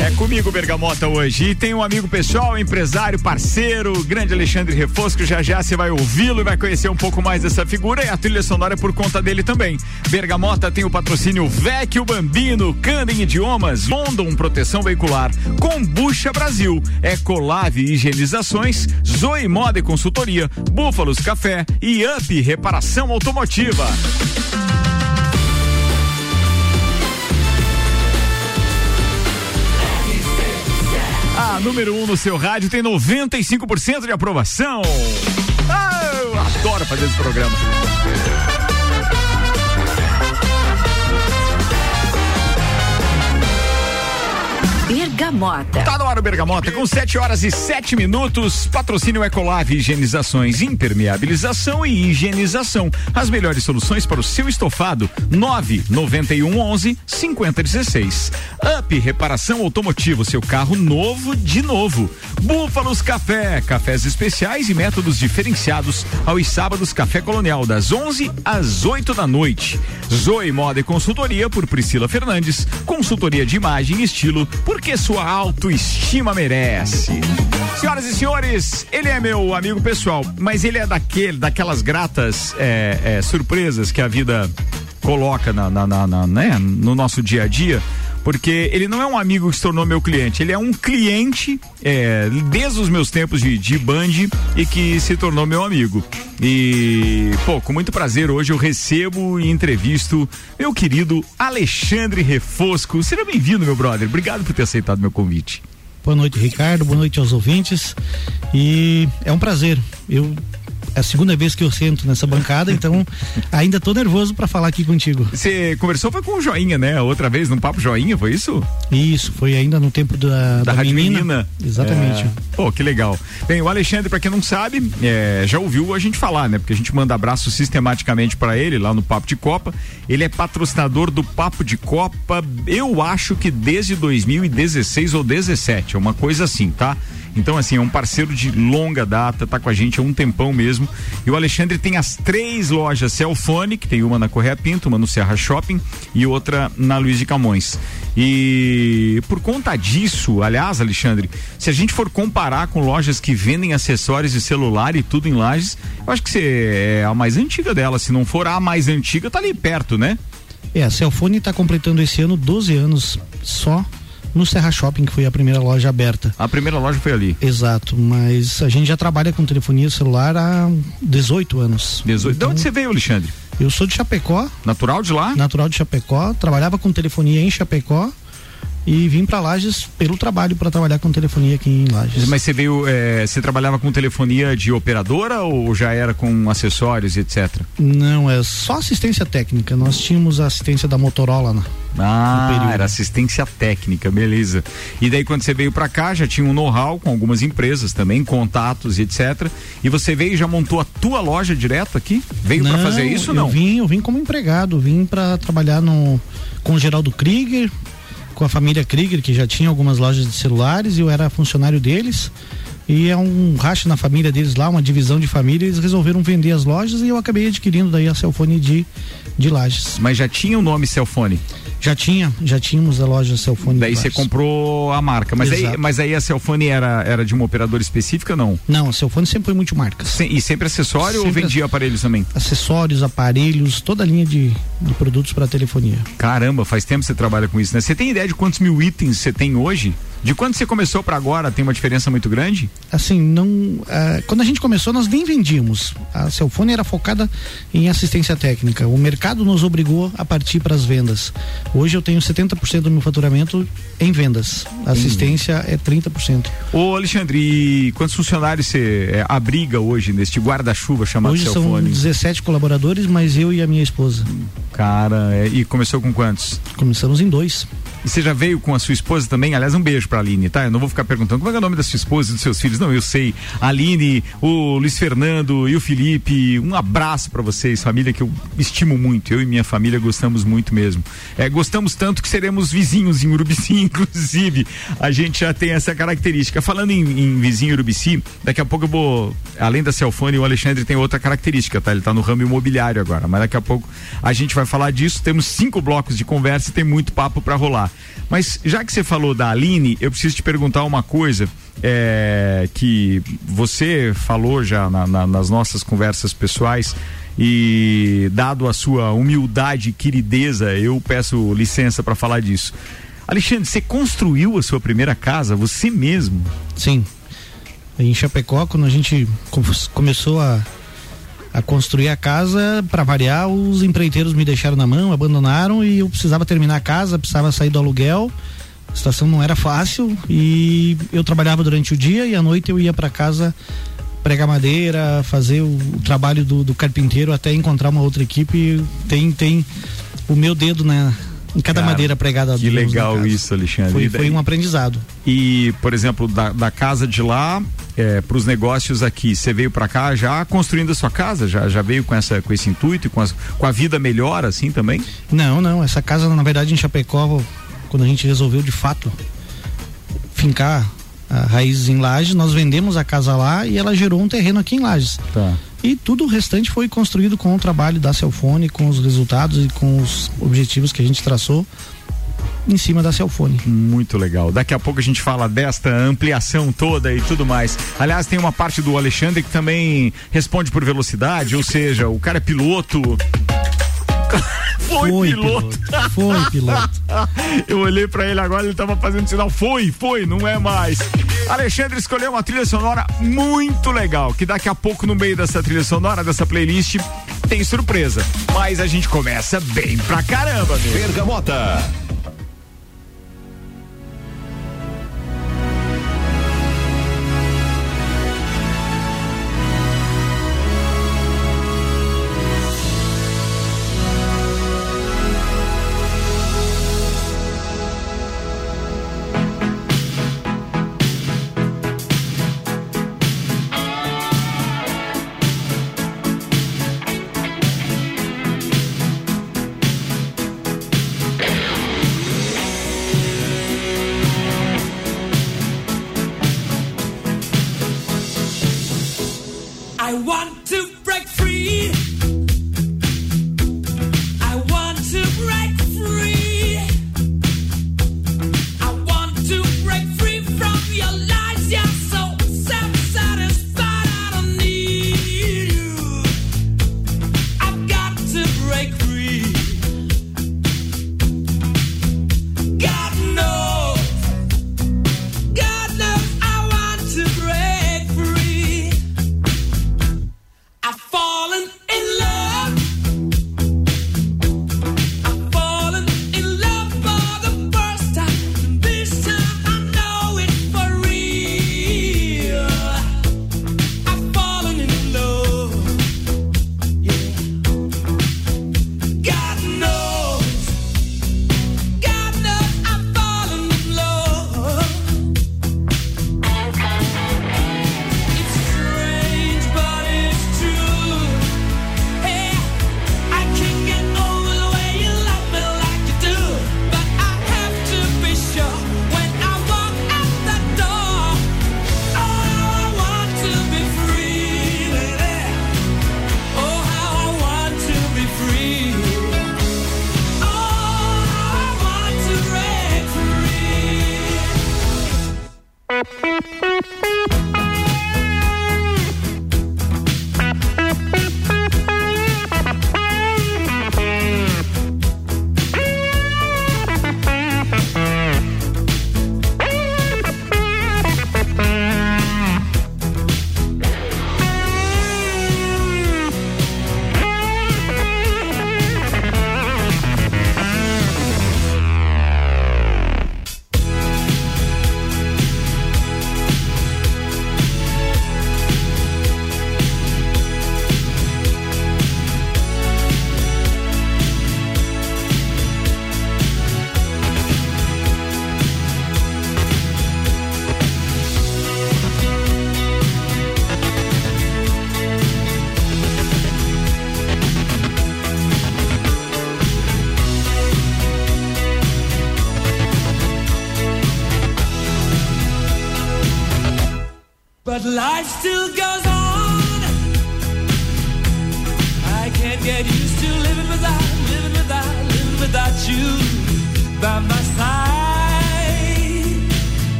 É comigo, Bergamota, hoje. E tem um amigo pessoal, empresário, parceiro, grande Alexandre Refosco. Já já você vai ouvi-lo e vai conhecer um pouco mais dessa figura. E a trilha sonora é por conta dele também. Bergamota tem o patrocínio Vecchio Bambino, Candem Idiomas, London Proteção Veicular, Combucha Brasil, Ecolave Higienizações, Zoe Moda e Consultoria, Búfalos Café e Up Reparação Automotiva. Número 1 um no seu rádio tem 95% de aprovação. Ah, eu adoro fazer esse programa. Bergamota. Tá no ar o Bergamota com 7 horas e 7 minutos. Patrocínio Ecolave Higienizações, impermeabilização e higienização. As melhores soluções para o seu estofado. 991 11 5016. Up Reparação Automotivo, seu carro novo de novo. Búfalos Café, cafés especiais e métodos diferenciados aos sábados Café Colonial das 11 às 8 da noite. Zoe Moda e Consultoria por Priscila Fernandes. Consultoria de imagem e estilo porque sua autoestima merece. Senhoras e senhores, ele é meu amigo pessoal, mas ele é daquele, daquelas gratas é, é, surpresas que a vida coloca na, na, na, na né? no nosso dia a dia porque ele não é um amigo que se tornou meu cliente, ele é um cliente é, desde os meus tempos de, de Band e que se tornou meu amigo. E, pô, com muito prazer hoje eu recebo e entrevisto meu querido Alexandre Refosco. Seja bem-vindo, meu brother. Obrigado por ter aceitado meu convite. Boa noite, Ricardo. Boa noite aos ouvintes. E é um prazer. Eu é a segunda vez que eu sento nessa bancada, então ainda tô nervoso para falar aqui contigo. Você conversou foi com o Joinha, né? Outra vez num papo Joinha, foi isso? Isso, foi ainda no tempo da, da, da Rádio menina. menina. Exatamente. É. Pô, que legal. Bem, o Alexandre, para quem não sabe, é, já ouviu a gente falar, né? Porque a gente manda abraço sistematicamente para ele lá no Papo de Copa. Ele é patrocinador do Papo de Copa, eu acho que desde 2016 ou 17, é uma coisa assim, tá? Então, assim, é um parceiro de longa data, tá com a gente há um tempão mesmo. E o Alexandre tem as três lojas Celfone, que tem uma na Correia Pinto, uma no Serra Shopping e outra na Luiz de Camões. E por conta disso, aliás, Alexandre, se a gente for comparar com lojas que vendem acessórios de celular e tudo em lajes, eu acho que você é a mais antiga dela. Se não for a mais antiga, tá ali perto, né? É, a Celfone está completando esse ano 12 anos só no Serra Shopping, que foi a primeira loja aberta. A primeira loja foi ali. Exato, mas a gente já trabalha com telefonia celular há 18 anos. 18. Então, de onde você veio, Alexandre? Eu sou de Chapecó. Natural de lá? Natural de Chapecó. Trabalhava com telefonia em Chapecó e vim para Lages pelo trabalho para trabalhar com telefonia aqui em Lages. Mas você veio, é, você trabalhava com telefonia de operadora ou já era com acessórios e etc? Não, é só assistência técnica. Nós tínhamos a assistência da Motorola na, ah, era assistência técnica, beleza. E daí quando você veio para cá, já tinha um know-how com algumas empresas também, contatos e etc. E você veio e já montou a tua loja direto aqui? Veio para fazer isso não? Eu vim, eu vim como empregado, vim para trabalhar no com o Geraldo Krieger, com a família Krieger, que já tinha algumas lojas de celulares, eu era funcionário deles. E é um racha na família deles lá, uma divisão de família, eles resolveram vender as lojas e eu acabei adquirindo daí a Celfone de, de Lages. Mas já tinha o nome Celfone? Já tinha, já tínhamos a loja Celfone. Daí você comprou a marca, mas aí, mas aí a Celfone era, era de uma operadora específica não? Não, a Celfone sempre foi multimarcas. Se, e sempre acessório sempre ou vendia aparelhos também? Acessórios, aparelhos, toda a linha de, de produtos para telefonia. Caramba, faz tempo que você trabalha com isso, né? Você tem ideia de quantos mil itens você tem hoje? De quando você começou para agora, tem uma diferença muito grande? Assim, não. Uh, quando a gente começou, nós nem vendíamos. A Celfone era focada em assistência técnica. O mercado nos obrigou a partir para as vendas. Hoje eu tenho 70% do meu faturamento em vendas. A assistência é 30%. Ô, Alexandre, e quantos funcionários você é, abriga hoje neste guarda-chuva chamado hoje Celfone? Hoje são 17 colaboradores, mas eu e a minha esposa. Cara, é, e começou com quantos? Começamos em dois. E você já veio com a sua esposa também? Aliás, um beijo pra Aline, tá? Eu não vou ficar perguntando como é, é o nome da sua esposa e dos seus filhos. Não, eu sei. A Aline, o Luiz Fernando e o Felipe. Um abraço para vocês, família que eu estimo muito. Eu e minha família gostamos muito mesmo. É, gostamos tanto que seremos vizinhos em Urubici, inclusive. A gente já tem essa característica. Falando em, em vizinho Urubici, daqui a pouco eu vou. Além da Celfone, o Alexandre tem outra característica, tá? Ele tá no ramo imobiliário agora. Mas daqui a pouco a gente vai falar disso. Temos cinco blocos de conversa e tem muito papo para rolar. Mas já que você falou da Aline, eu preciso te perguntar uma coisa é, que você falou já na, na, nas nossas conversas pessoais e dado a sua humildade e querideza, eu peço licença para falar disso. Alexandre, você construiu a sua primeira casa, você mesmo? Sim. Em Chapecó, quando a gente começou a, a construir a casa, para variar, os empreiteiros me deixaram na mão, abandonaram e eu precisava terminar a casa, precisava sair do aluguel. A situação não era fácil e eu trabalhava durante o dia e à noite eu ia para casa pregar madeira, fazer o, o trabalho do, do, carpinteiro até encontrar uma outra equipe. Tem, tem o meu dedo na, em cada Cara, madeira pregada. Que legal isso, Alexandre. Foi, foi, um aprendizado. E, por exemplo, da, da casa de lá é, para os negócios aqui, você veio para cá já construindo a sua casa? Já, já veio com, essa, com esse intuito e com, as, com a vida melhor assim também? Não, não. Essa casa, na verdade, em Chapecó, quando a gente resolveu de fato fincar raízes em Lages, nós vendemos a casa lá e ela gerou um terreno aqui em Lages. Tá. E tudo o restante foi construído com o trabalho da Celfone, com os resultados e com os objetivos que a gente traçou em cima da Celfone. Muito legal. Daqui a pouco a gente fala desta ampliação toda e tudo mais. Aliás, tem uma parte do Alexandre que também responde por velocidade, ou seja, o cara é piloto. Foi, foi piloto. piloto. Foi piloto. Eu olhei para ele agora, ele tava fazendo sinal. Foi, foi, não é mais. Alexandre escolheu uma trilha sonora muito legal, que daqui a pouco no meio dessa trilha sonora, dessa playlist, tem surpresa. Mas a gente começa bem pra caramba, meu. Bergamota.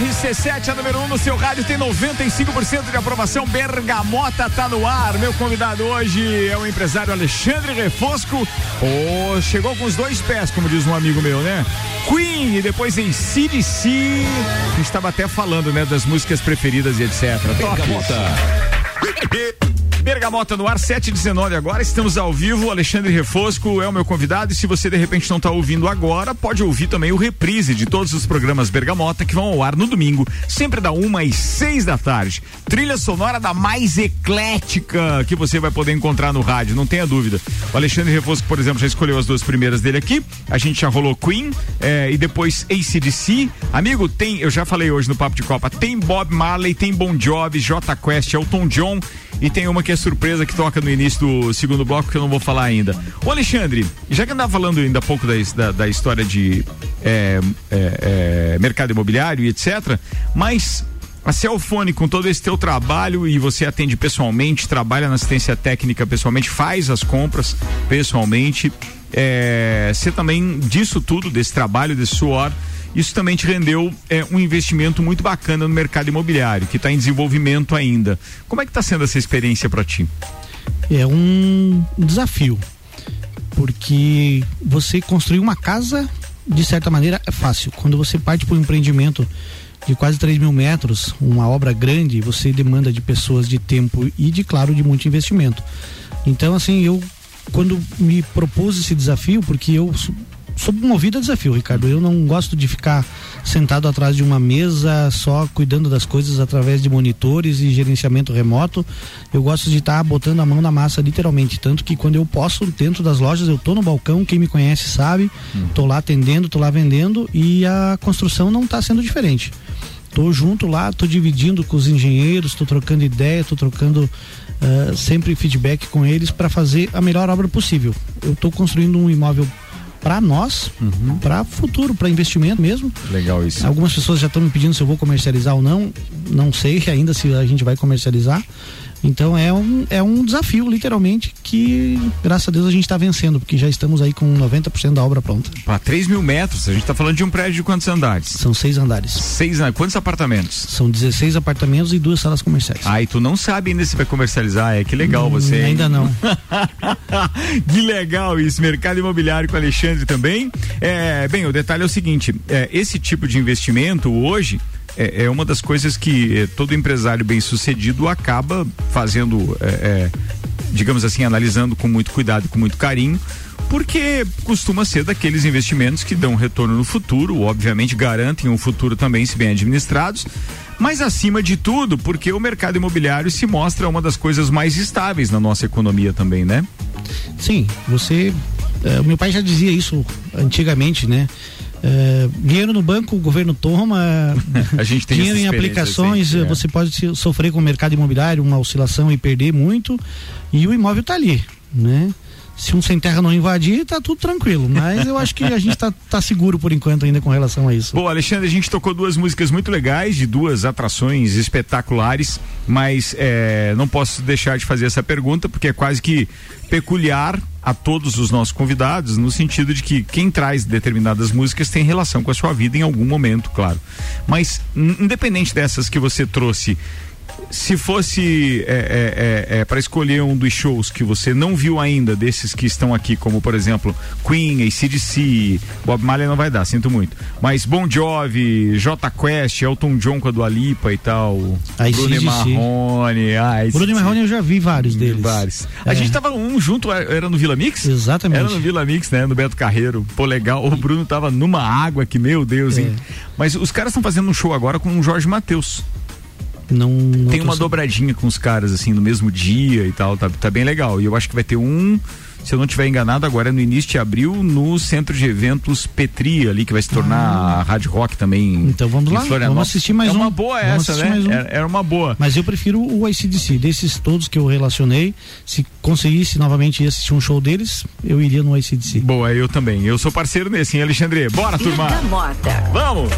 RC7, a número 1 um no seu rádio, tem 95% de aprovação. Bergamota tá no ar. Meu convidado hoje é o empresário Alexandre Refosco. Oh, chegou com os dois pés, como diz um amigo meu, né? Queen e depois em CDC. A gente estava até falando, né, das músicas preferidas e etc. Bergamota. Bergamota no ar, 719 agora, estamos ao vivo, Alexandre Refosco é o meu convidado e se você de repente não está ouvindo agora, pode ouvir também o reprise de todos os programas Bergamota que vão ao ar no domingo, sempre da uma às seis da tarde. Trilha sonora da mais eclética que você vai poder encontrar no rádio, não tenha dúvida. O Alexandre Refosco, por exemplo, já escolheu as duas primeiras dele aqui, a gente já rolou Queen eh, e depois ACDC. Amigo, tem, eu já falei hoje no Papo de Copa, tem Bob Marley, tem Bon Jovi, J Quest, Elton John e tem uma que é surpresa que toca no início do segundo bloco que eu não vou falar ainda. O Alexandre, já que andava falando ainda há pouco da, da, da história de é, é, é, mercado imobiliário e etc., mas a Celfone, com todo esse teu trabalho e você atende pessoalmente, trabalha na assistência técnica pessoalmente, faz as compras pessoalmente, é, você também, disso tudo, desse trabalho, desse suor, isso também te rendeu é, um investimento muito bacana no mercado imobiliário, que está em desenvolvimento ainda. Como é que está sendo essa experiência para ti? É um desafio, porque você construir uma casa, de certa maneira, é fácil. Quando você parte para um empreendimento de quase 3 mil metros, uma obra grande, você demanda de pessoas, de tempo e, de claro, de muito investimento. Então, assim, eu quando me propus esse desafio, porque eu sou movido a desafio, Ricardo. Eu não gosto de ficar sentado atrás de uma mesa só cuidando das coisas através de monitores e gerenciamento remoto. Eu gosto de estar tá botando a mão na massa, literalmente. Tanto que quando eu posso, dentro das lojas, eu tô no balcão, quem me conhece sabe, hum. tô lá atendendo, tô lá vendendo e a construção não está sendo diferente. Tô junto lá, tô dividindo com os engenheiros, tô trocando ideia, tô trocando uh, sempre feedback com eles para fazer a melhor obra possível. Eu tô construindo um imóvel para nós, uhum. para futuro, para investimento mesmo. Legal isso. Algumas pessoas já estão me pedindo se eu vou comercializar ou não. Não sei ainda se a gente vai comercializar. Então é um, é um desafio, literalmente, que graças a Deus a gente está vencendo, porque já estamos aí com 90% da obra pronta. Para 3 mil metros, a gente está falando de um prédio de quantos andares? São seis andares. Seis Quantos apartamentos? São 16 apartamentos e duas salas comerciais. Ah, e tu não sabe ainda se vai comercializar, é que legal hum, você. Ainda não. que legal isso, mercado imobiliário com o Alexandre também. É, bem, o detalhe é o seguinte: é, esse tipo de investimento hoje é, é uma das coisas que é, todo empresário bem sucedido acaba fazendo, é, é, digamos assim, analisando com muito cuidado e com muito carinho porque costuma ser daqueles investimentos que dão retorno no futuro, obviamente garantem um futuro também, se bem administrados, mas acima de tudo, porque o mercado imobiliário se mostra uma das coisas mais estáveis na nossa economia também, né? Sim, você. Uh, meu pai já dizia isso antigamente, né? É, dinheiro no banco, o governo toma. A gente tem dinheiro em aplicações, assim, é. você pode sofrer com o mercado imobiliário uma oscilação e perder muito. E o imóvel está ali, né? se um sem terra não invadir, tá tudo tranquilo. Mas eu acho que a gente tá, tá seguro por enquanto ainda com relação a isso. Bom, Alexandre, a gente tocou duas músicas muito legais, de duas atrações espetaculares, mas é, não posso deixar de fazer essa pergunta, porque é quase que peculiar a todos os nossos convidados, no sentido de que quem traz determinadas músicas tem relação com a sua vida em algum momento, claro. Mas, independente dessas que você trouxe, se fosse é, é, é, é para escolher um dos shows que você não viu ainda, desses que estão aqui, como por exemplo Queen, ACDC, Bob Marley não vai dar, sinto muito. Mas Bon Jovi, J Quest, Elton John com a Dua Lipa e tal, Bruno Marrone. Ah, Bruno Marrone eu já vi vários deles. Vários. A é. gente tava um junto, era no Vila Mix? Exatamente. Era no Vila Mix, né? No Beto Carreiro. Pô, legal. O Bruno tava numa água que, meu Deus, hein? É. Mas os caras estão fazendo um show agora com o Jorge Matheus. Não, não Tem uma dobradinha com os caras, assim, no mesmo dia e tal, tá, tá bem legal. E eu acho que vai ter um se eu não estiver enganado, agora é no início de abril, no centro de eventos Petri, ali, que vai se tornar ah. a Rádio Rock também. Então vamos lá, vamos assistir mais é um. É uma boa essa, né? Um. Era, era, uma boa. Mas eu prefiro o ICDC, desses todos que eu relacionei, se conseguisse novamente assistir um show deles, eu iria no ICDC. Boa, eu também. Eu sou parceiro nesse, hein, Alexandre? Bora, turma! Vamos!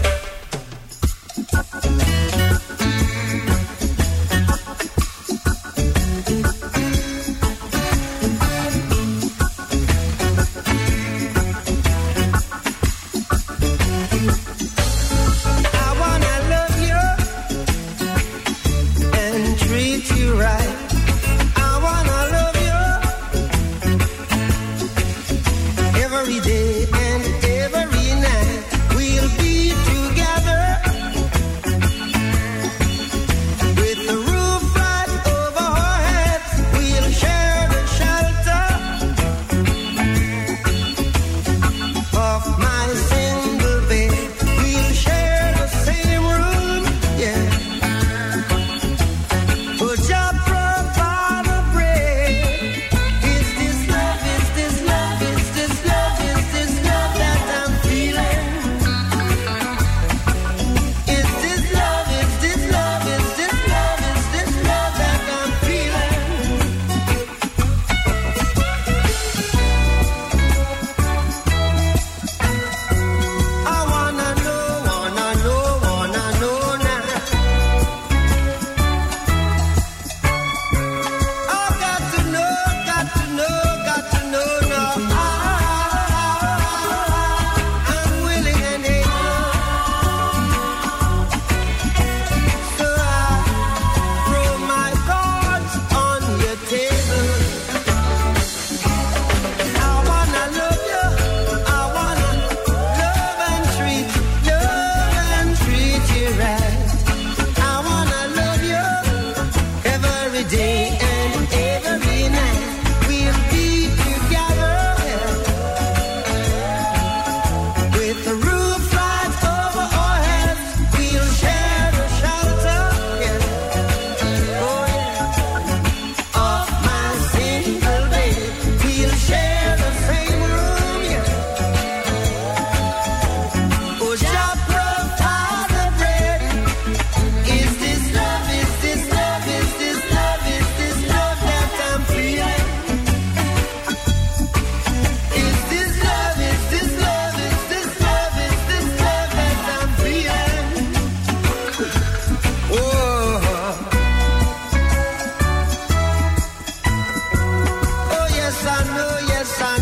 yes, I'm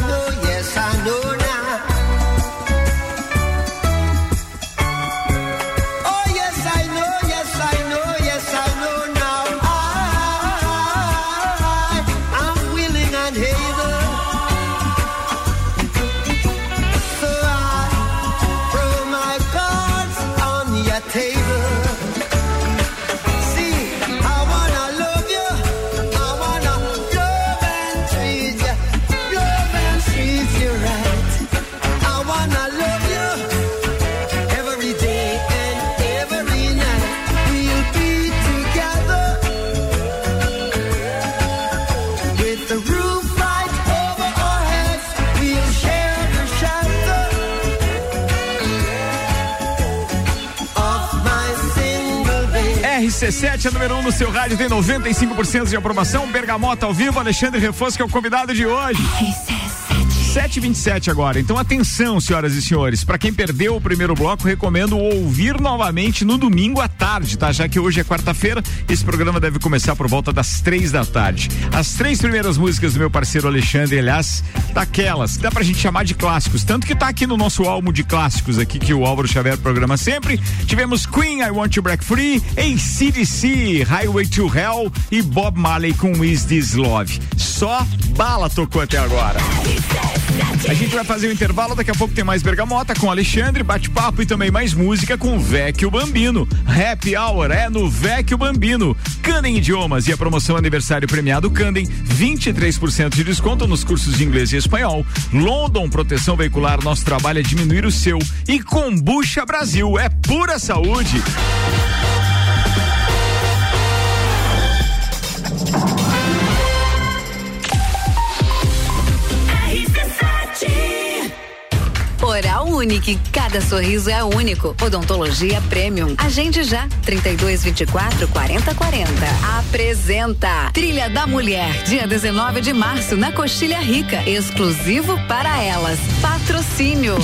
RC7, a número 1 um no seu rádio, tem 95% de aprovação. Bergamota ao vivo, Alexandre Refosco é o convidado de hoje. RC7. 727 agora. Então atenção, senhoras e senhores. Para quem perdeu o primeiro bloco, recomendo ouvir novamente no domingo à tarde, tá? Já que hoje é quarta-feira, esse programa deve começar por volta das três da tarde. As três primeiras músicas do meu parceiro Alexandre, aliás, daquelas, dá pra gente chamar de clássicos. Tanto que tá aqui no nosso álbum de clássicos aqui que o Álvaro Xavier programa sempre. Tivemos Queen, I Want to Break Free, ACDC, Highway to Hell e Bob Marley com Is This Love. Só bala tocou até agora. A gente vai fazer o um intervalo, daqui a pouco tem mais bergamota com Alexandre, bate-papo e também mais música com o Vecchio Bambino. Happy Hour é no Vecchio Bambino. Candem Idiomas e a promoção aniversário premiado Candem, 23% de desconto nos cursos de inglês e espanhol. London Proteção Veicular, nosso trabalho é diminuir o seu. E Combucha Brasil, é pura saúde. Unique. Cada sorriso é único. Odontologia Premium. Agende já. 32 24 40 40. Apresenta Trilha da Mulher. Dia 19 de março na Coxilha Rica. Exclusivo para elas. Patrocínio.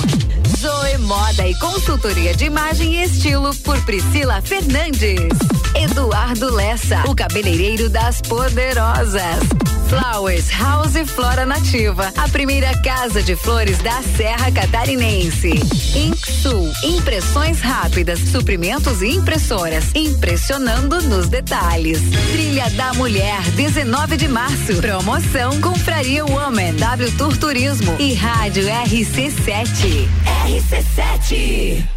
Zoe Moda e consultoria de imagem e estilo por Priscila Fernandes. Eduardo Lessa, o cabeleireiro das poderosas. Flowers House Flora Nativa, a primeira casa de flores da Serra Catarinense. Inksul, impressões rápidas, suprimentos e impressoras, impressionando nos detalhes. Trilha da Mulher, 19 de março. Promoção Confraria Woman, W Tour Turismo e Rádio RC7. RC7.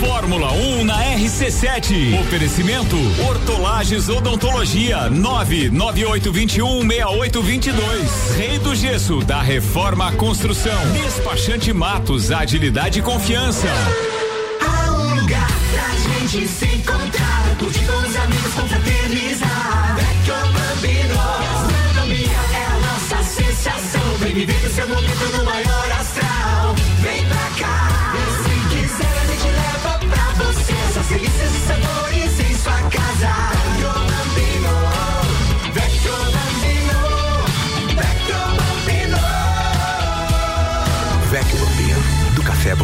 Fórmula 1 um na RC7. Oferecimento Hortolagens Odontologia 998216822. Rei do Gesso da Reforma Construção. Despachante Matos, agilidade e confiança. Há um lugar pra gente se encontrar, curtir com os amigos, confraternizar. Vecchio Bambino, gastronomia é a nossa sensação. Vem viver o seu momento no maior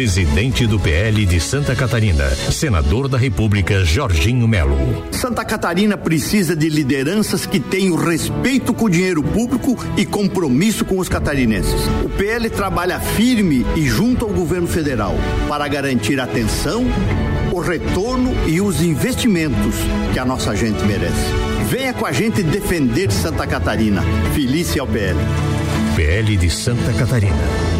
Presidente do PL de Santa Catarina, senador da República Jorginho Melo. Santa Catarina precisa de lideranças que tenham respeito com o dinheiro público e compromisso com os catarinenses. O PL trabalha firme e junto ao governo federal para garantir a atenção, o retorno e os investimentos que a nossa gente merece. Venha com a gente defender Santa Catarina. Felice ao PL. PL de Santa Catarina.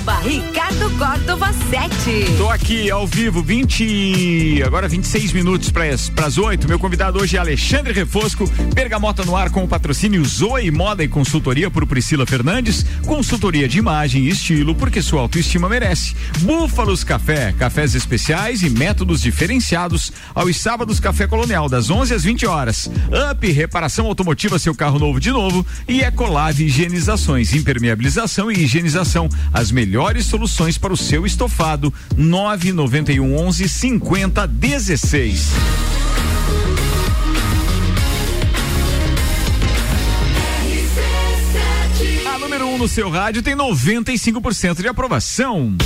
arroba Ricardo Córdova 7. Tô aqui ao vivo, 20, agora 26 minutos para as 8. Meu convidado hoje é Alexandre Refosco, Bergamota no ar com o patrocínio Zoe Moda e Consultoria por Priscila Fernandes, consultoria de imagem e estilo, porque sua autoestima merece. Búfalos Café, cafés especiais e métodos diferenciados aos sábados Café Colonial das 11 às 20 horas. Up reparação automotiva seu carro novo de novo e Ecolave higienizações, impermeabilização e higienização, as melhores soluções para o seu estofado. 991 11 50 16. A número 1 um no seu rádio tem 95% de aprovação.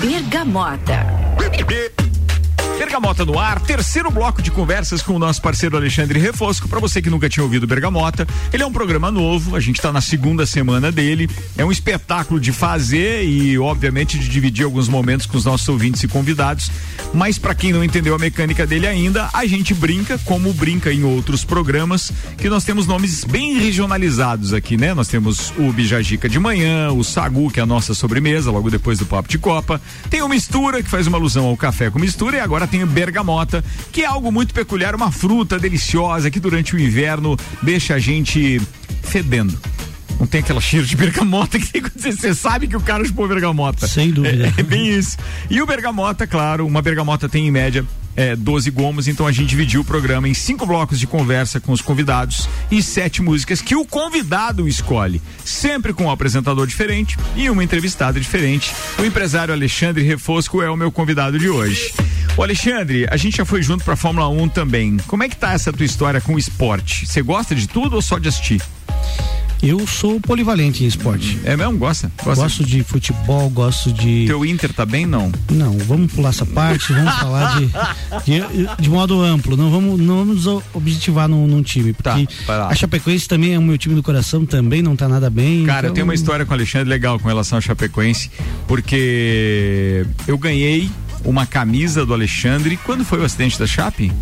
Bergamota. Bergamota no ar, terceiro bloco de conversas com o nosso parceiro Alexandre Refosco. Para você que nunca tinha ouvido Bergamota, ele é um programa novo, a gente está na segunda semana dele. É um espetáculo de fazer e, obviamente, de dividir alguns momentos com os nossos ouvintes e convidados. Mas para quem não entendeu a mecânica dele ainda, a gente brinca, como brinca em outros programas, que nós temos nomes bem regionalizados aqui, né? Nós temos o Bijajica de manhã, o Sagu, que é a nossa sobremesa, logo depois do Papo de Copa. Tem o Mistura, que faz uma alusão ao café com mistura, e agora tem bergamota, que é algo muito peculiar, uma fruta deliciosa que durante o inverno deixa a gente fedendo. Não tem aquela cheiro de bergamota que você sabe que o cara chupou bergamota. Sem dúvida. É, é bem isso. E o bergamota, claro, uma bergamota tem em média é, 12 gomos, então a gente dividiu o programa em cinco blocos de conversa com os convidados e sete músicas que o convidado escolhe, sempre com um apresentador diferente e uma entrevistada diferente. O empresário Alexandre Refosco é o meu convidado de hoje. O Alexandre, a gente já foi junto pra Fórmula 1 também. Como é que tá essa tua história com o esporte? Você gosta de tudo ou só de assistir? Eu sou polivalente em esporte. É mesmo? Gosta? Gosta? Gosto de futebol, gosto de. Teu Inter tá bem, não? Não, vamos pular essa parte, vamos falar de, de, de, modo amplo. Não vamos, não vamos objetivar num, num time. Porque tá, a Chapecoense também é o meu time do coração, também não tá nada bem. Cara, então... eu tenho uma história com o Alexandre legal com relação ao Chapecoense, porque eu ganhei uma camisa do Alexandre. Quando foi o acidente da Chape?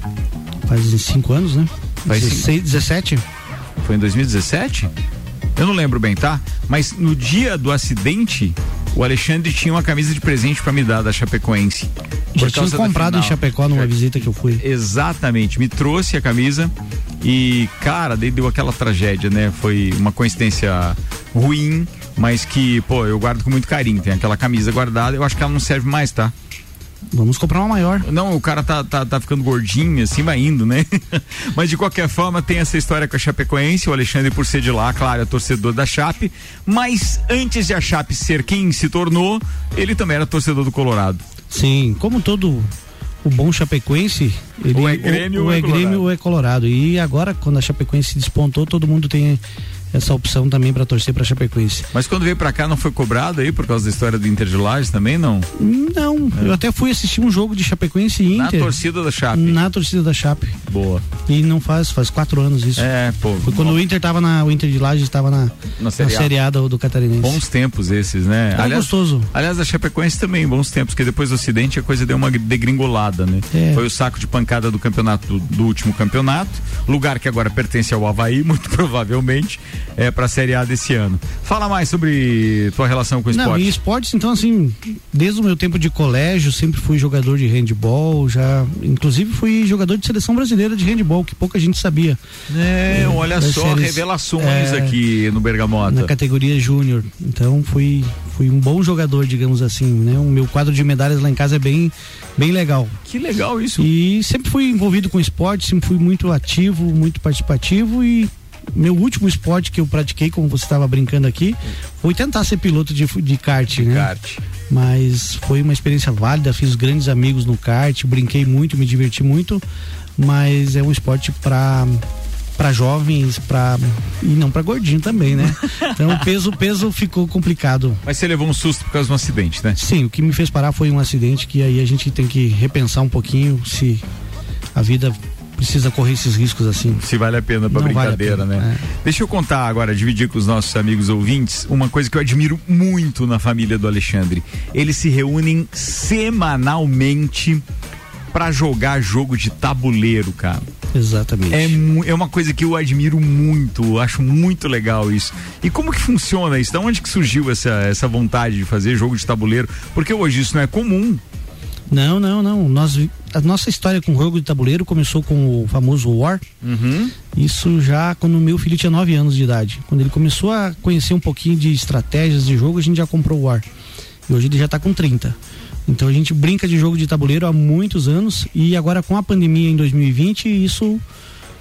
Faz cinco anos, né? Faz 16, 17? Foi em 2017? Eu não lembro bem, tá? Mas no dia do acidente, o Alexandre tinha uma camisa de presente para me dar da Chapecoense. Já tinha comprado em Chapecó numa Já- visita que eu fui. Exatamente, me trouxe a camisa e, cara, daí deu aquela tragédia, né? Foi uma coincidência ruim, mas que, pô, eu guardo com muito carinho. Tem aquela camisa guardada, eu acho que ela não serve mais, tá? Vamos comprar uma maior. Não, o cara tá, tá, tá ficando gordinho, assim, vai indo, né? Mas de qualquer forma, tem essa história com a Chapecoense, o Alexandre por ser de lá, claro, é torcedor da Chape, mas antes de a Chape ser quem se tornou, ele também era torcedor do Colorado. Sim, como todo o bom chapecoense, ele, Ou é Grêmio ou, ou é é Grêmio Colorado. ou é Colorado. E agora, quando a Chapecoense despontou, todo mundo tem essa opção também para torcer para Chapecoense. Mas quando veio pra cá não foi cobrado aí por causa da história do Inter de Lages também, não? Não, eu até fui assistir um jogo de Chapecoense e Na Inter. torcida da Chape. Na torcida da Chape. Boa. E não faz, faz quatro anos isso. É, pô. Foi quando o Inter tava na, o Inter de Lages estava na, Na na Série A. Série A do, do Catarinense. Bons tempos esses, né? É gostoso. Aliás, a Chapecoense também, bons tempos, porque depois do acidente a coisa deu uma degringolada, né? É. Foi o saco de pancada do campeonato, do, do último campeonato, lugar que agora pertence ao Havaí, muito provavelmente, é pra Série A desse ano. Fala mais sobre tua relação com o Não, esporte. e esportes, então, assim, desde o meu tempo de colégio, sempre fui jogador de handball, já, inclusive fui jogador de seleção brasileira de handball, que pouca gente sabia. É, olha das só, séries, revelações é, aqui no Bergamota. Na categoria júnior. Então, fui, fui um bom jogador, digamos assim, né? O meu quadro de medalhas lá em casa é bem, bem legal. Que legal isso. E sempre fui envolvido com esporte, sempre fui muito ativo, muito participativo e meu último esporte que eu pratiquei, como você estava brincando aqui, foi tentar ser piloto de, de kart, né? Kart. Mas foi uma experiência válida, fiz grandes amigos no kart, brinquei muito, me diverti muito, mas é um esporte para para jovens, para e não para gordinho também, né? Então o peso, o peso ficou complicado. Mas você levou um susto por causa de um acidente, né? Sim, o que me fez parar foi um acidente que aí a gente tem que repensar um pouquinho se a vida precisa correr esses riscos assim. Se vale a pena pra Não vale brincadeira, pena, né? Deixa eu contar agora, dividir com os nossos amigos ouvintes, uma coisa que eu admiro muito na família do Alexandre. Eles se reúnem semanalmente pra jogar jogo de tabuleiro, cara. Exatamente. É, é uma coisa que eu admiro muito, acho muito legal isso. E como que funciona isso? Da onde que surgiu essa, essa vontade de fazer jogo de tabuleiro? Porque hoje isso não é comum. Não, não, não. Nós, a nossa história com o jogo de tabuleiro começou com o famoso War. Isso já quando o meu filho tinha 9 anos de idade. Quando ele começou a conhecer um pouquinho de estratégias de jogo, a gente já comprou o War. E hoje ele já está com 30. Então a gente brinca de jogo de tabuleiro há muitos anos e agora com a pandemia em 2020 isso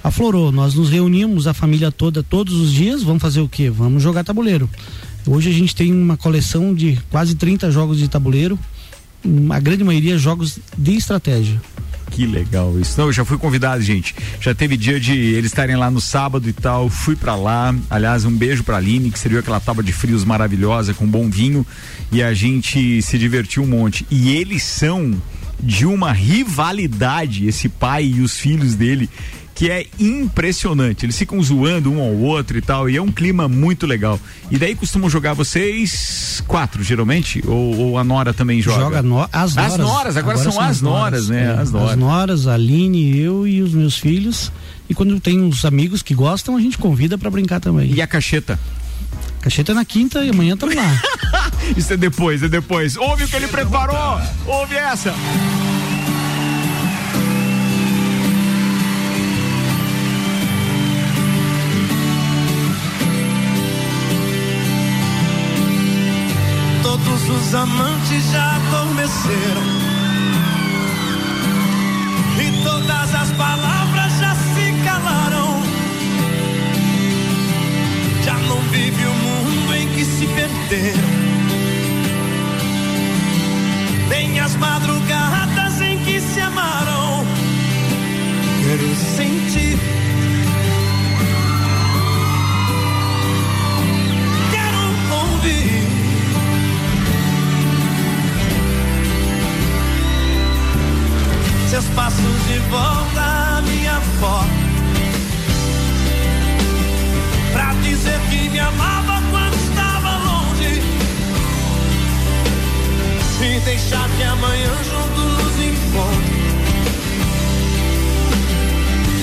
aflorou. Nós nos reunimos a família toda todos os dias, vamos fazer o quê? Vamos jogar tabuleiro. Hoje a gente tem uma coleção de quase 30 jogos de tabuleiro, a grande maioria jogos de estratégia. Que legal isso. Não, eu já fui convidado, gente. Já teve dia de eles estarem lá no sábado e tal. Fui pra lá. Aliás, um beijo pra Aline, que serviu aquela tábua de frios maravilhosa com bom vinho. E a gente se divertiu um monte. E eles são de uma rivalidade, esse pai e os filhos dele. Que é impressionante. Eles ficam zoando um ao outro e tal. E é um clima muito legal. E daí costumam jogar vocês quatro, geralmente? Ou, ou a Nora também joga? Joga no, as noras. As noras, agora, são, as noras, né? é. as noras. As noras, a Aline, eu e os meus filhos. E quando tem uns amigos que gostam, a gente convida pra brincar também. E a cacheta? Cacheta é na quinta e amanhã estamos lá. Isso é depois, é depois. Ouve o que ele preparou! Ouve essa! Todos os amantes já adormeceram. E todas as palavras já se calaram. Vive o mundo em que se perderam. Nem as madrugadas em que se amaram. Quero sentir. Quero ouvir. seus passos de volta à minha porta. Pra dizer que me amava quando estava longe. E deixar que amanhã junto nos encontre.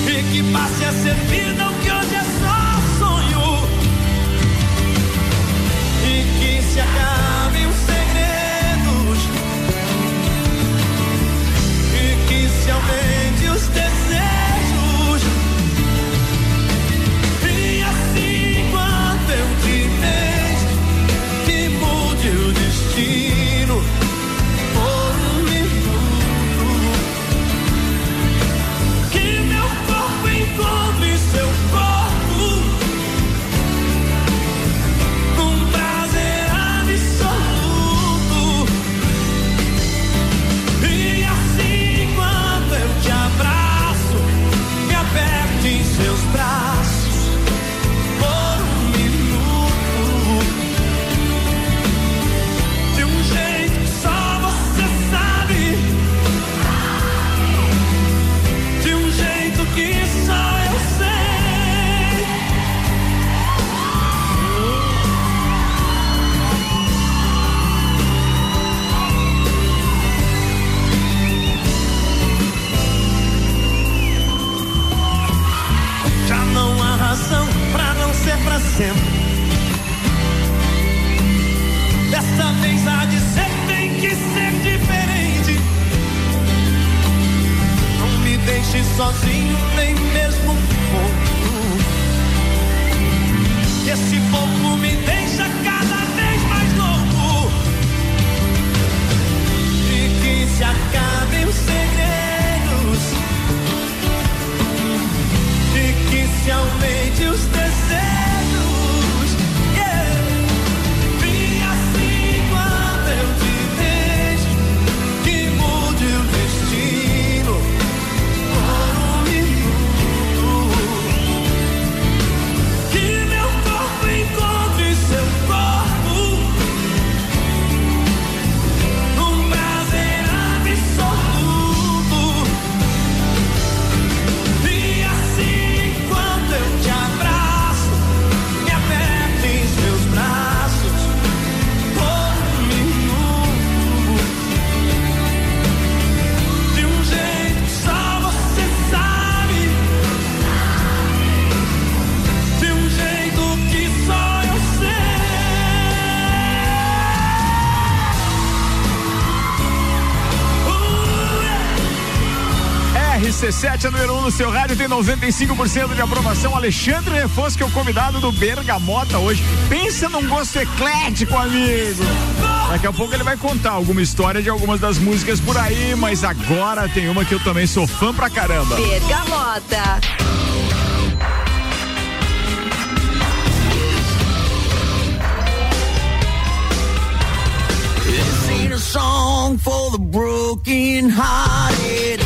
E que passe a ser vida o que hoje é só sonho. E que se acabem os segredos. E que se aumente os desejos. No seu rádio, tem 95% de aprovação. Alexandre Refosco, que é o convidado do Bergamota hoje. Pensa num gosto eclético, amigo. Daqui a pouco ele vai contar alguma história de algumas das músicas por aí, mas agora tem uma que eu também sou fã pra caramba. Bergamota. Song for the broken hearted.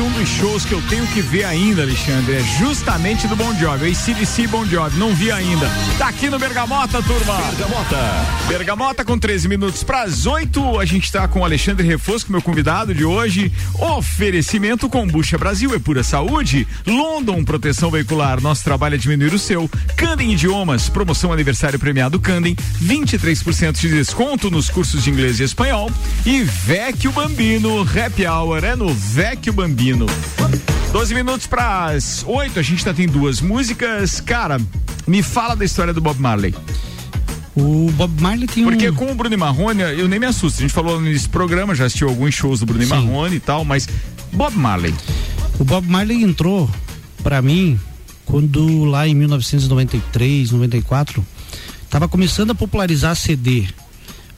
Que um dos shows que eu tenho que ver ainda, Alexandre, é justamente do Bon Jovi, o ACDC Bon Jovi, não vi ainda. Tá aqui no Bergamota, turma. Bergamota. Bergamota com 13 minutos para as 8, a gente tá com o Alexandre Refosco, meu convidado de hoje. Oferecimento Combucha Brasil é pura saúde. London Proteção Veicular, nosso trabalho é diminuir o seu. Candem Idiomas, promoção aniversário premiado Candem, 23% de desconto nos cursos de inglês e espanhol. E Vecchio Bambino, Happy Hour é no Vecchio Bambino. 12 minutos para as 8, a gente tá tem duas músicas. Cara, me fala da história do Bob Marley. O Bob Marley tem Porque um... com o Bruno Marrone, eu nem me assusto. A gente falou nesse programa, já assistiu alguns shows do Bruno Sim. Marrone e tal, mas Bob Marley. O Bob Marley entrou pra mim quando lá em 1993, 94, tava começando a popularizar CD.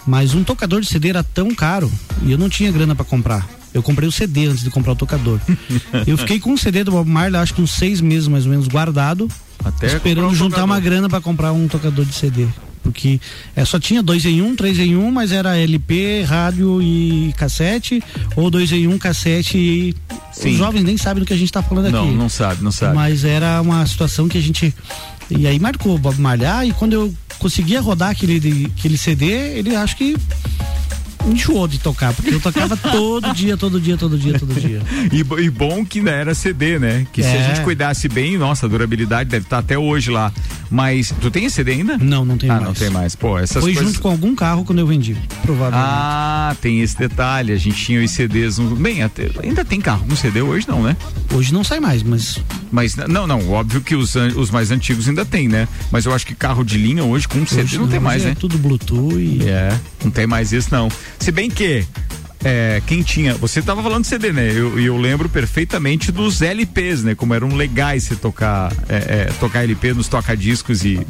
Mas um tocador de CD era tão caro e eu não tinha grana pra comprar. Eu comprei o CD antes de comprar o tocador. eu fiquei com o CD do Bob Marley, acho que uns seis meses mais ou menos guardado, Até esperando um juntar tocador. uma grana pra comprar um tocador de CD. Porque é, só tinha dois em um, três em um, mas era LP, rádio e cassete, ou dois em um, cassete e. Sim. Os jovens nem sabem do que a gente tá falando Não, aqui. não sabe, não sabe. Mas era uma situação que a gente. E aí marcou o Bob Marley. Ah, e quando eu conseguia rodar aquele, aquele CD, ele acho que enjoou de tocar, porque eu tocava todo dia, todo dia, todo dia, todo dia. E, e bom que ainda era CD, né? Que se a É. gente cuidasse bem, nossa, a durabilidade deve estar até hoje lá. Mas tu tem CD ainda? Não, não tem ah, mais. não tem mais. Pô, essas Foi coisas. junto com algum carro quando eu vendi, provavelmente. Ah, tem esse detalhe. A gente tinha os CDs. no- Bem, até- ainda tem carro com CD hoje, não, né? Hoje não sai mais, mas. Mas não, não, óbvio que os, os mais antigos ainda tem, né? Mas eu acho que carro de linha hoje com CD Hoje não, tem hoje mais, é né? tudo Bluetooth e. É, não tem mais isso não. Se bem que é, quem tinha, você estava falando de CD, né? Eu, eu lembro perfeitamente dos LPs, né? Como eram legais você tocar, é, é, tocar LP nos toca-discos e,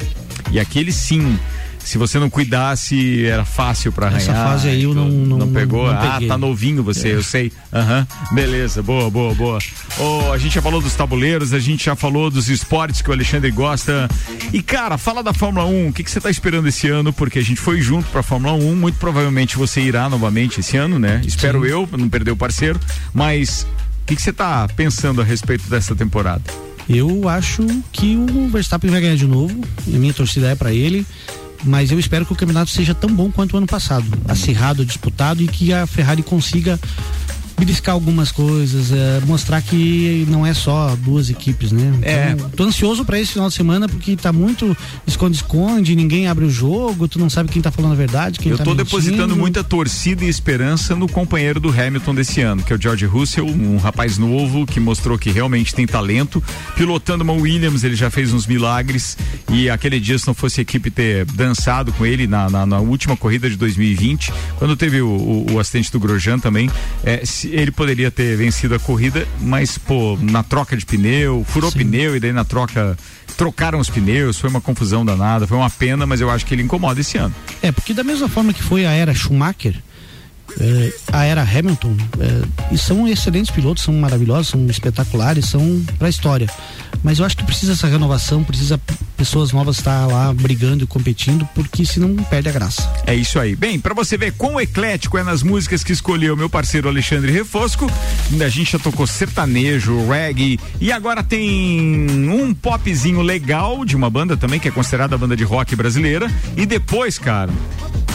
e aquele sim. Se você não cuidasse, era fácil pra arranhar. Essa fase aí eu não- não, não- pegou? não ah, tá novinho você, É. eu sei. Aham, beleza, boa, boa, boa. Ô, a gente já falou dos tabuleiros, a gente já falou dos esportes que o Alexandre gosta. E, cara, fala da Fórmula 1, o que, que você tá esperando esse ano? Porque a gente foi junto pra Fórmula 1, muito provavelmente você irá novamente esse ano, né? Espero eu, não perder o parceiro. Mas o que, que você tá pensando a respeito dessa temporada? Eu acho que o Verstappen vai ganhar de novo. A minha torcida é pra ele. Mas eu espero que o campeonato seja tão bom quanto o ano passado. Acirrado, disputado e que a Ferrari consiga beliscar algumas coisas, é, mostrar que não é só duas equipes, né? É. Então, tô ansioso pra esse final de semana porque tá muito esconde-esconde, ninguém abre o jogo, tu não sabe quem tá falando a verdade, quem eu tá tô mentindo. depositando muita torcida e esperança no companheiro do Hamilton desse ano, que é o George Russell, um rapaz novo que mostrou que realmente tem talento. Pilotando uma Williams, ele já fez uns milagres. E aquele dia, se não fosse a equipe ter dançado com ele na, na- na última corrida de 2020, quando teve o, o- o acidente do Grosjean também, é, se- ele poderia ter vencido a corrida, mas, pô, na troca de pneu, furou pneu e daí na troca. Trocaram os pneus, foi uma confusão danada, foi uma pena, mas eu acho que ele incomoda esse ano. É, porque da mesma forma que foi a era Schumacher, é, a era Hamilton, é, e são excelentes pilotos, são maravilhosos, são espetaculares, são pra história. Mas eu acho que precisa essa renovação, precisa pessoas novas estar lá brigando e competindo, porque senão perde a graça. É isso aí. Bem, pra você ver quão eclético é nas músicas que escolheu meu parceiro Alexandre Refosco, a gente já tocou sertanejo, reggae e agora tem um popzinho legal de uma banda também que é considerada a banda de rock brasileira e depois, cara,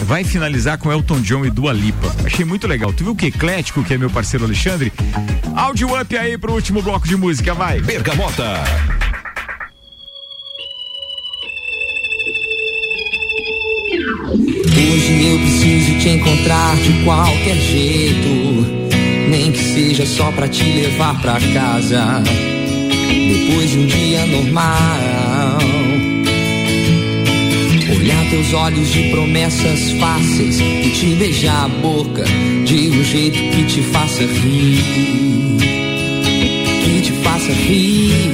vai finalizar com Elton John e Dua Lipa. Achei muito legal. Tu viu que eclético que é meu parceiro Alexandre? Áudio up aí pro último bloco de música, vai. Bergamota. Hoje eu preciso te encontrar de qualquer jeito, nem que seja só pra te levar pra casa. Depois de um dia normal, olhar teus olhos de promessas fáceis e te beijar a boca de um jeito que te faça rir, que te faça rir.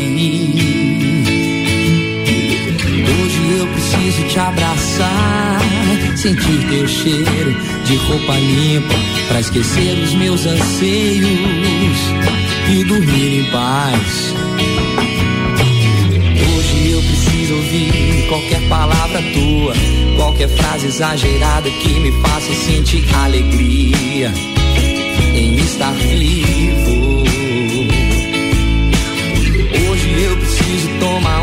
Preciso te abraçar, sentir teu cheiro de roupa limpa, pra esquecer os meus anseios e dormir em paz. Hoje eu preciso ouvir qualquer palavra tua, qualquer frase exagerada que me faça sentir alegria em estar vivo. Hoje eu preciso tomar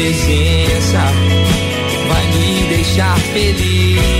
Presença vai me deixar feliz.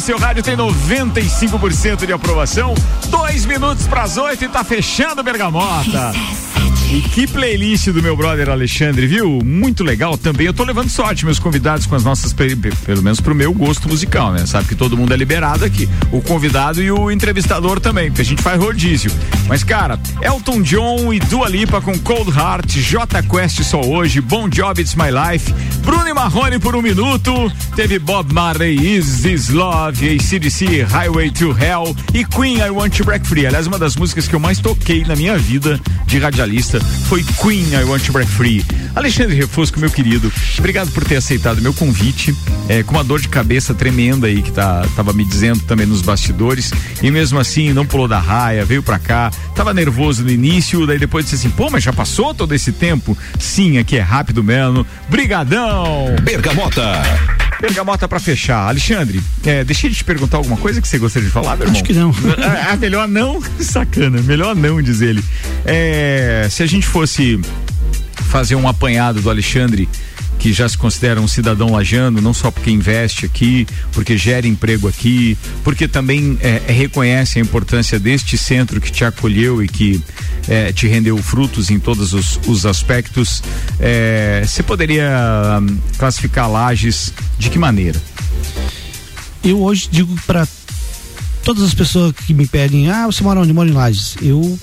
RC7, a número 1 no seu rádio, tem 95% de aprovação. Dois minutos para as oito e tá fechando Bergamota. E que playlist do meu brother Alexandre, viu? Muito legal também. Eu tô levando sorte, meus convidados, com as nossas, pe- pe- pelo menos pro meu gosto musical, né? Sabe que todo mundo é liberado aqui. O convidado e o entrevistador também, porque a gente faz rodízio. Mas, cara, Elton John e Dua Lipa com Cold Heart, J Quest só hoje, Bon Job It's My Life, Bruno e Marrone por um minuto, teve Bob Marley, Is This Love, ACDC, Highway to Hell e Queen I Want to Break Free. Aliás, uma das músicas que eu mais toquei na minha vida de radialista foi Queen I Want to Break Free. Alexandre Refosco, meu querido, obrigado por ter aceitado meu convite, é, com uma dor de cabeça tremenda aí que tá, tava me dizendo também nos bastidores, e mesmo assim não pulou da raia, veio pra cá, tava nervoso no início, daí depois disse assim, pô, mas já passou todo esse tempo? Sim, aqui é rápido mesmo, brigadão! Bergamota. Bergamota para fechar. Alexandre, é, deixa eu te perguntar alguma coisa que você gostaria de falar, meu irmão? Acho que não. Ah, melhor não, sacana, melhor não, diz ele. É, se a gente fosse fazer um apanhado do Alexandre que já se considera um cidadão lajano, não só porque investe aqui, porque gera emprego aqui, porque também é, é, reconhece a importância deste centro que te acolheu e que é, te rendeu frutos em todos os, os aspectos. É, você poderia hum, classificar Lages de que maneira? Eu hoje digo para todas as pessoas que me pedem, ah, você mora onde? Mora em Lages. Eu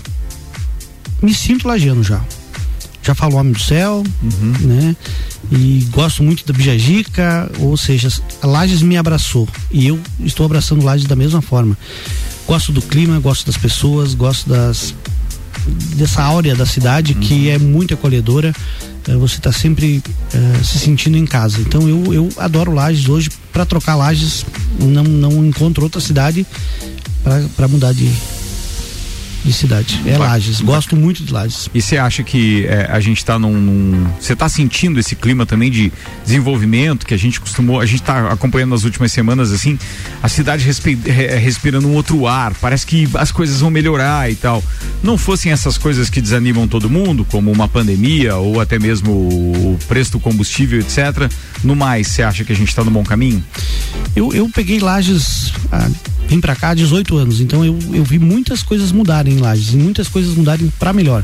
me sinto lagiano já. Já falo Homem do Céu, uhum. né? E gosto muito da Bijagica, ou seja, a Lages me abraçou e eu estou abraçando Lages da mesma forma. Gosto do clima, gosto das pessoas, gosto das dessa áurea da cidade uhum. que é muito acolhedora. É, você está sempre é, se sentindo em casa. Então eu, eu adoro Lages hoje. Para trocar Lages, não, não encontro outra cidade para mudar de, de cidade. É Lages. Gosto muito de Lages. E você acha que é, a gente está num. Você está sentindo esse clima também de desenvolvimento que a gente costumou. A gente está acompanhando nas últimas semanas, assim, a cidade respira, respirando um outro ar. Parece que as coisas vão melhorar e tal. Não fossem essas coisas que desanimam todo mundo, como uma pandemia ou até mesmo o preço do combustível, etc. No mais, você acha que a gente está no bom caminho? Eu, eu peguei Lages. Ah, vim para cá há 18 anos, então eu, eu vi muitas coisas mudarem em Lages e muitas coisas mudarem para melhor.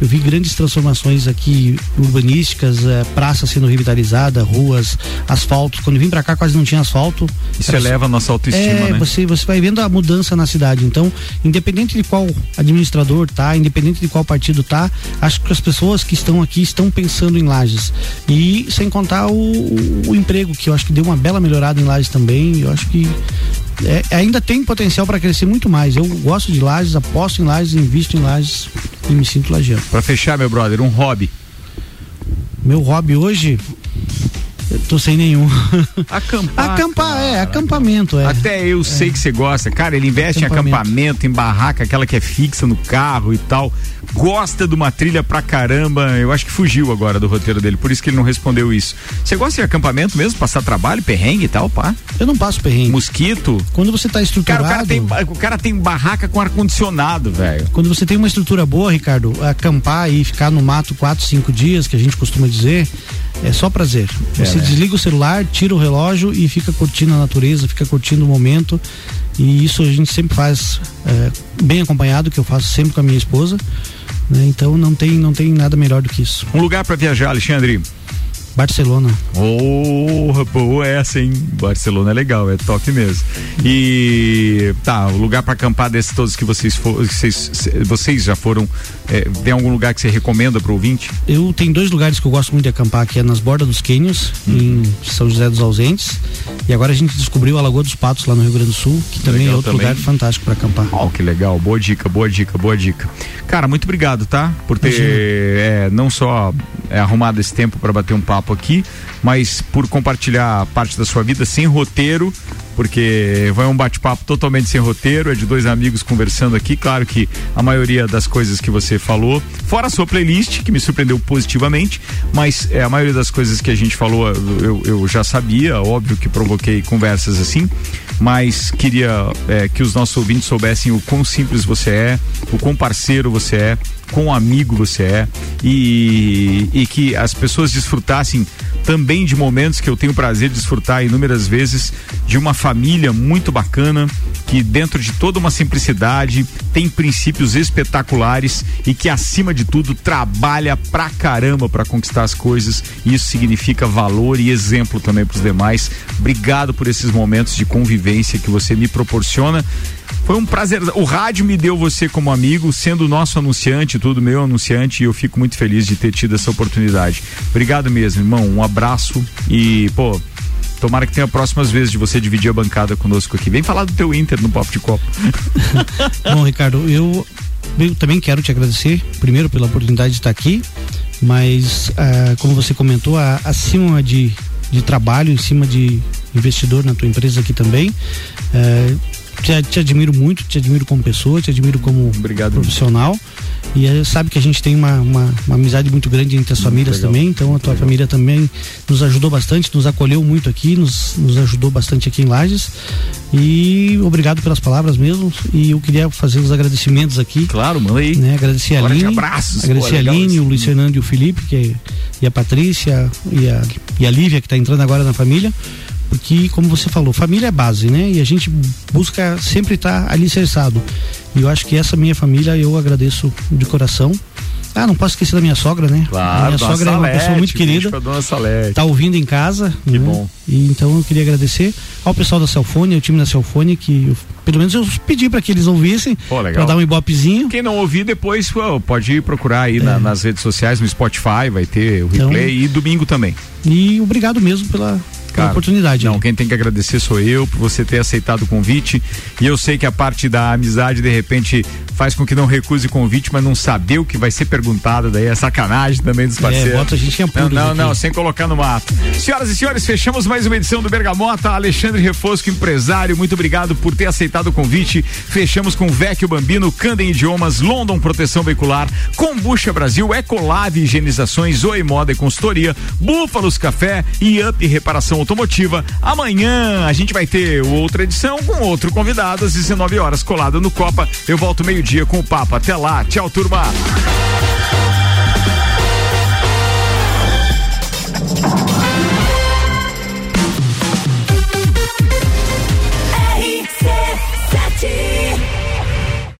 Eu vi grandes transformações aqui urbanísticas, é, praça sendo revitalizada, ruas, asfaltos. Quando eu vim para cá quase não tinha asfalto. Isso eleva a nossa autoestima, é, né? Você, você vai vendo a mudança na cidade. Então, independente de qual administrador tá, independente de qual partido tá, acho que as pessoas que estão aqui estão pensando em Lages. E sem contar o, o, emprego, que eu acho que deu uma bela melhorada em Lages também. Eu acho que é, ainda tem potencial para crescer muito mais. Eu gosto de lajes, aposto em lajes, invisto em lajes e me sinto lajeando. Para fechar, meu brother, um hobby. Meu hobby hoje eu tô sem nenhum. Acampar. Acampar, cara. é, acampamento, é. Até eu é. sei que você gosta. Cara, ele investe acampamento. em acampamento, em barraca, aquela que é fixa no carro e tal. Gosta de uma trilha pra caramba. Eu acho que fugiu agora do roteiro dele, por isso que ele não respondeu isso. Você gosta de acampamento mesmo? Passar trabalho, perrengue e tal, pá? Eu não passo perrengue. Mosquito? Quando você tá estruturado. Cara, o cara tem, o cara tem barraca com ar-condicionado, velho. Quando você tem uma estrutura boa, Ricardo, acampar e ficar no mato quatro, cinco dias, que a gente costuma dizer, é só prazer. Você é, né? desliga o celular, tira o relógio e fica curtindo a natureza, fica curtindo o momento. E isso a gente sempre faz é, bem acompanhado, que eu faço sempre com a minha esposa. Né? Então não tem, não tem nada melhor do que isso. Um lugar para viajar, Alexandre? Barcelona. Oh, boa essa, hein? Barcelona é legal, é top mesmo. E tá, o lugar para acampar desses todos que vocês for, vocês, vocês já foram, é, tem algum lugar que você recomenda para o ouvinte? Eu tenho dois lugares que eu gosto muito de acampar, que é nas bordas dos cânions, hum. em São José dos Ausentes, e agora a gente descobriu a Lagoa dos Patos lá no Rio Grande do Sul, que também legal, é outro também. lugar fantástico para acampar. Oh, que legal, boa dica, boa dica, boa dica. Cara, muito obrigado, tá? Por ter é, não só é, arrumado esse tempo para bater um papo aqui, mas por compartilhar parte da sua vida sem roteiro, porque vai um bate-papo totalmente sem roteiro, é de dois amigos conversando aqui. Claro que a maioria das coisas que você falou, fora a sua playlist, que me surpreendeu positivamente, mas é, a maioria das coisas que a gente falou eu, eu já sabia, óbvio que provoquei conversas assim, mas queria é, que os nossos ouvintes soubessem o quão simples você é, o quão parceiro você é, quão amigo você é e, e que as pessoas desfrutassem também de momentos que eu tenho prazer de desfrutar inúmeras vezes de uma família muito bacana que dentro de toda uma simplicidade tem princípios espetaculares e que acima de tudo trabalha pra caramba para conquistar as coisas e isso significa valor e exemplo também para os demais. Obrigado por esses momentos de convivência que você me proporciona foi um prazer. O rádio me deu você como amigo, sendo nosso anunciante, tudo meu anunciante, e eu fico muito feliz de ter tido essa oportunidade. Obrigado mesmo, irmão. Um abraço e, pô, Tomara que tenha próximas vezes de você dividir a bancada conosco aqui. Vem falar do teu Inter no Pop de Copo. Bom, Ricardo, eu, eu também quero te agradecer, primeiro pela oportunidade de estar aqui, mas uh, como você comentou, uh, acima de, de trabalho, em cima de investidor na tua empresa aqui também, uh, te, te admiro muito, te admiro como pessoa, te admiro como Obrigado, profissional. E eh, sabe que a gente tem uma, uma, uma amizade muito grande entre as famílias legal. também, então a tua família também nos ajudou bastante, nos acolheu muito aqui, nos, nos ajudou bastante aqui em Lages. E obrigado pelas palavras mesmo. E eu queria fazer os agradecimentos aqui. Claro, manda aí. Né, agradecer a Hora de Aline. abraços. Agradecer Pô, a legal Aline, o Luiz Fernando e o Felipe, que, e a Patrícia e a, e a Lívia, que está entrando agora na família. Porque, como você falou, família é base, né? E a gente busca sempre estar alicerçado. E eu acho que essa minha família eu agradeço de coração. Ah, não posso esquecer da minha sogra, né? Claro, minha dona sogra é uma Salete, pessoa muito querida. dona Salete. Tá ouvindo em casa. Que né? bom. E então eu queria agradecer ao pessoal da Celfone, ao time da Celfone, que eu- pelo menos eu pedi para que eles ouvissem, para dar um ibopezinho. Quem não ouvir depois, pode ir procurar aí na- nas redes sociais, no Spotify, vai ter o É. Então- replay e domingo também. E obrigado mesmo pela, pela oportunidade. Não, quem tem que agradecer sou eu por você ter aceitado o convite. E eu sei que a parte da amizade, de repente, faz com que não recuse o convite, mas não saber o que vai ser perguntado, daí é sacanagem também dos parceiros. É, bota a gente em Não, apuros não, aqui. não, sem colocar no mato. Senhoras e senhores, fechamos mais uma edição do Bergamota. Alexandre Refosco, empresário, muito obrigado por ter aceitado o convite. Fechamos com Vecchio Bambino, Candem Idiomas, London Proteção Veicular, Combucha Brasil, Ecolave Higienizações, Oi Moda e Consultoria, Búfalos Café e Up Reparação Automotiva. Amanhã a gente vai ter outra edição com outro convidado às 19 horas colado no Copa. Eu volto meio-dia com o papo. Até lá. Tchau, turma.